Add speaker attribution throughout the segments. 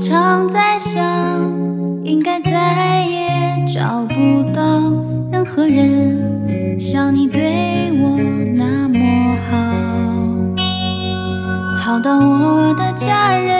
Speaker 1: 常在想，应该再也找不到任何人像你对我那么好，好到我的家人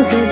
Speaker 1: 的